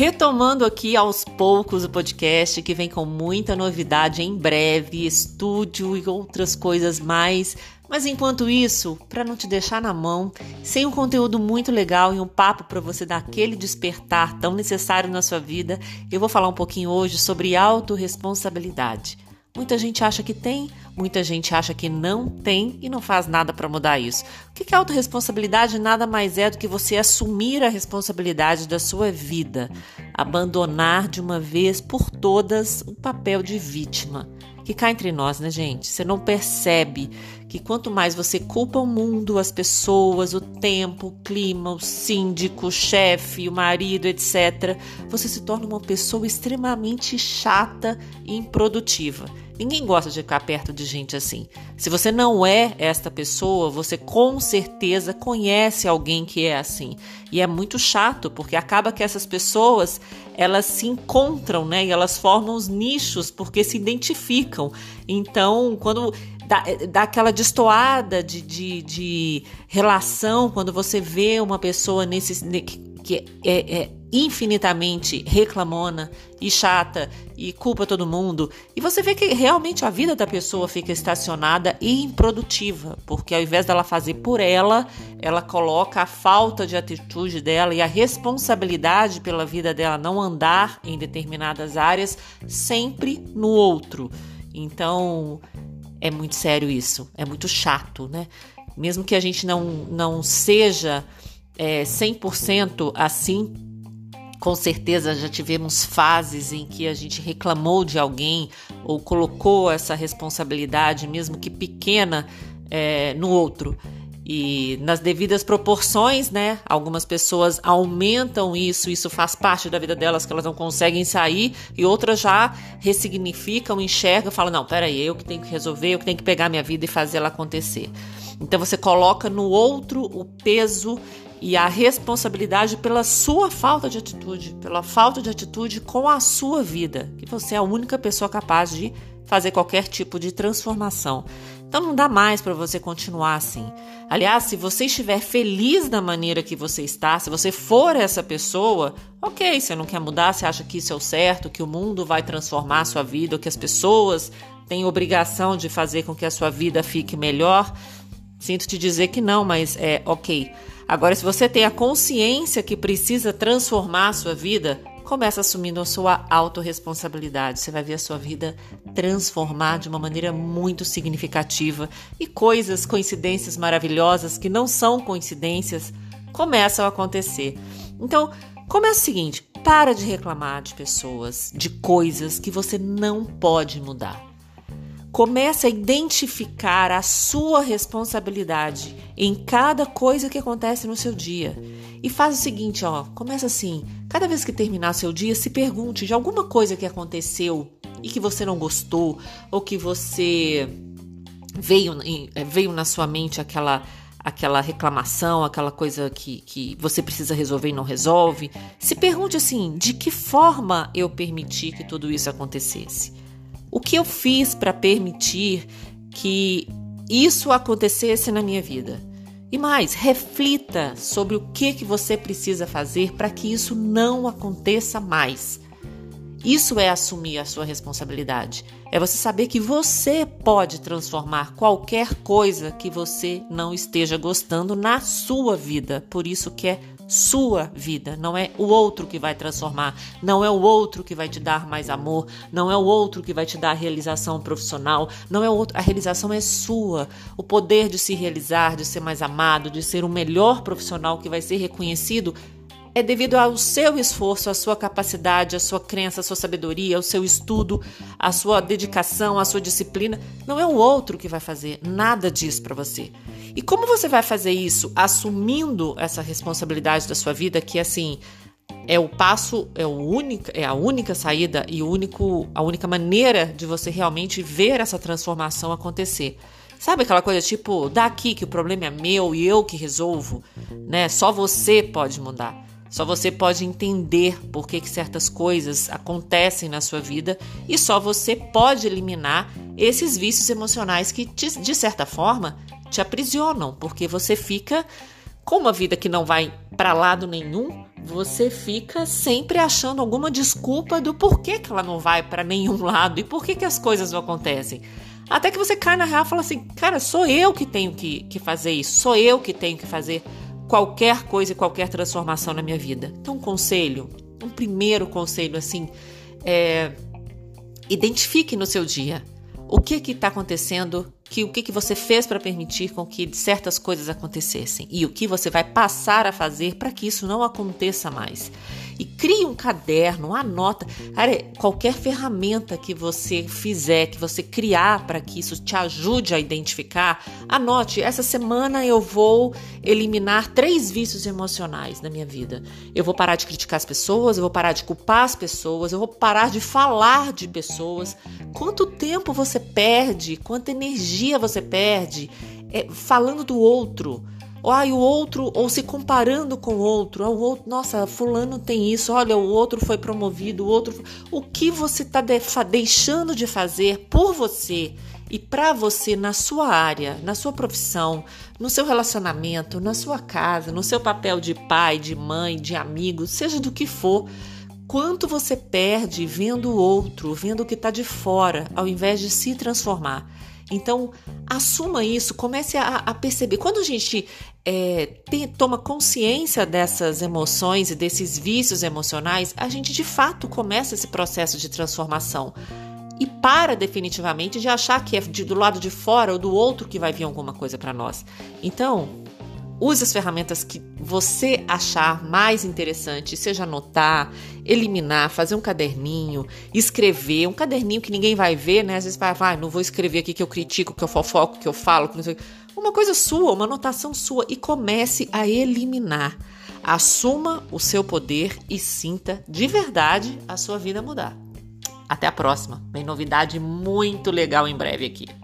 Retomando aqui aos poucos o podcast que vem com muita novidade em breve, estúdio e outras coisas mais. Mas enquanto isso, para não te deixar na mão, sem um conteúdo muito legal e um papo para você dar aquele despertar tão necessário na sua vida, eu vou falar um pouquinho hoje sobre autorresponsabilidade. Muita gente acha que tem, muita gente acha que não tem e não faz nada para mudar isso. O que é autorresponsabilidade? Nada mais é do que você assumir a responsabilidade da sua vida, abandonar de uma vez por todas o papel de vítima. Que cá entre nós, né, gente? Você não percebe que quanto mais você culpa o mundo, as pessoas, o tempo, o clima, o síndico, o chefe, o marido, etc., você se torna uma pessoa extremamente chata e improdutiva. Ninguém gosta de ficar perto de gente assim. Se você não é esta pessoa, você com certeza conhece alguém que é assim. E é muito chato, porque acaba que essas pessoas, elas se encontram, né? E elas formam os nichos porque se identificam. Então, quando dá, dá aquela destoada de, de, de relação, quando você vê uma pessoa nesse que é, é infinitamente reclamona e chata e culpa todo mundo. E você vê que realmente a vida da pessoa fica estacionada e improdutiva, porque ao invés dela fazer por ela, ela coloca a falta de atitude dela e a responsabilidade pela vida dela não andar em determinadas áreas sempre no outro. Então, é muito sério isso, é muito chato, né? Mesmo que a gente não, não seja é, 100% assim, com certeza já tivemos fases em que a gente reclamou de alguém ou colocou essa responsabilidade, mesmo que pequena, é, no outro. E nas devidas proporções, né? Algumas pessoas aumentam isso, isso faz parte da vida delas que elas não conseguem sair, e outras já ressignificam, enxergam, falam: não, peraí, eu que tenho que resolver, eu que tenho que pegar minha vida e fazer ela acontecer. Então você coloca no outro o peso e a responsabilidade pela sua falta de atitude, pela falta de atitude com a sua vida, que você é a única pessoa capaz de fazer qualquer tipo de transformação. Então não dá mais para você continuar assim. Aliás, se você estiver feliz da maneira que você está, se você for essa pessoa, ok, você não quer mudar, você acha que isso é o certo, que o mundo vai transformar a sua vida, que as pessoas têm obrigação de fazer com que a sua vida fique melhor. Sinto te dizer que não, mas é ok. Agora, se você tem a consciência que precisa transformar a sua vida, começa assumindo a sua autorresponsabilidade. Você vai ver a sua vida transformar de uma maneira muito significativa e coisas, coincidências maravilhosas que não são coincidências começam a acontecer. Então, começa o seguinte: para de reclamar de pessoas, de coisas que você não pode mudar. Comece a identificar a sua responsabilidade em cada coisa que acontece no seu dia. E faz o seguinte, ó, começa assim, cada vez que terminar seu dia, se pergunte de alguma coisa que aconteceu e que você não gostou ou que você veio eh, veio na sua mente aquela aquela reclamação, aquela coisa que, que você precisa resolver e não resolve. Se pergunte assim: de que forma eu permiti que tudo isso acontecesse? O que eu fiz para permitir que isso acontecesse na minha vida? E mais, reflita sobre o que, que você precisa fazer para que isso não aconteça mais. Isso é assumir a sua responsabilidade. É você saber que você pode transformar qualquer coisa que você não esteja gostando na sua vida. Por isso que é sua vida, não é o outro que vai transformar, não é o outro que vai te dar mais amor, não é o outro que vai te dar realização profissional, não é o outro, a realização é sua. O poder de se realizar, de ser mais amado, de ser o melhor profissional que vai ser reconhecido é devido ao seu esforço, à sua capacidade, à sua crença, à sua sabedoria, ao seu estudo, à sua dedicação, à sua disciplina. Não é o outro que vai fazer nada disso para você. E como você vai fazer isso assumindo essa responsabilidade da sua vida, que assim é o passo, é, o única, é a única saída e único, a única maneira de você realmente ver essa transformação acontecer. Sabe aquela coisa tipo, daqui que o problema é meu e eu que resolvo, né? Só você pode mudar. Só você pode entender por que, que certas coisas acontecem na sua vida e só você pode eliminar esses vícios emocionais que, de certa forma, te aprisionam, porque você fica com uma vida que não vai para lado nenhum, você fica sempre achando alguma desculpa do porquê que ela não vai para nenhum lado e por que, as coisas não acontecem. Até que você cai na real e fala assim: cara, sou eu que tenho que, que fazer isso, sou eu que tenho que fazer qualquer coisa e qualquer transformação na minha vida. Então, um conselho, um primeiro conselho assim, é identifique no seu dia o que está acontecendo, que o que, que você fez para permitir com que certas coisas acontecessem? E o que você vai passar a fazer para que isso não aconteça mais e crie um caderno, anota. Cara, qualquer ferramenta que você fizer, que você criar para que isso te ajude a identificar, anote. Essa semana eu vou eliminar três vícios emocionais na minha vida. Eu vou parar de criticar as pessoas, eu vou parar de culpar as pessoas, eu vou parar de falar de pessoas. Quanto tempo você perde, quanta energia você perde é, falando do outro? Ou ai, o outro, ou se comparando com o outro, o outro, nossa, fulano tem isso, olha, o outro foi promovido, o outro. O que você está deixando de fazer por você e para você na sua área, na sua profissão, no seu relacionamento, na sua casa, no seu papel de pai, de mãe, de amigo, seja do que for. Quanto você perde vendo o outro, vendo o que está de fora, ao invés de se transformar? Então, assuma isso, comece a, a perceber. Quando a gente é, tem, toma consciência dessas emoções e desses vícios emocionais, a gente de fato começa esse processo de transformação. E para definitivamente de achar que é de, do lado de fora ou do outro que vai vir alguma coisa para nós. Então, Use as ferramentas que você achar mais interessante, seja anotar, eliminar, fazer um caderninho, escrever, um caderninho que ninguém vai ver, né? Às vezes vai, vai, não vou escrever aqui que eu critico, que eu fofoco, que eu falo, que não sei. Uma coisa sua, uma anotação sua e comece a eliminar. Assuma o seu poder e sinta de verdade a sua vida mudar. Até a próxima. Tem novidade muito legal em breve aqui.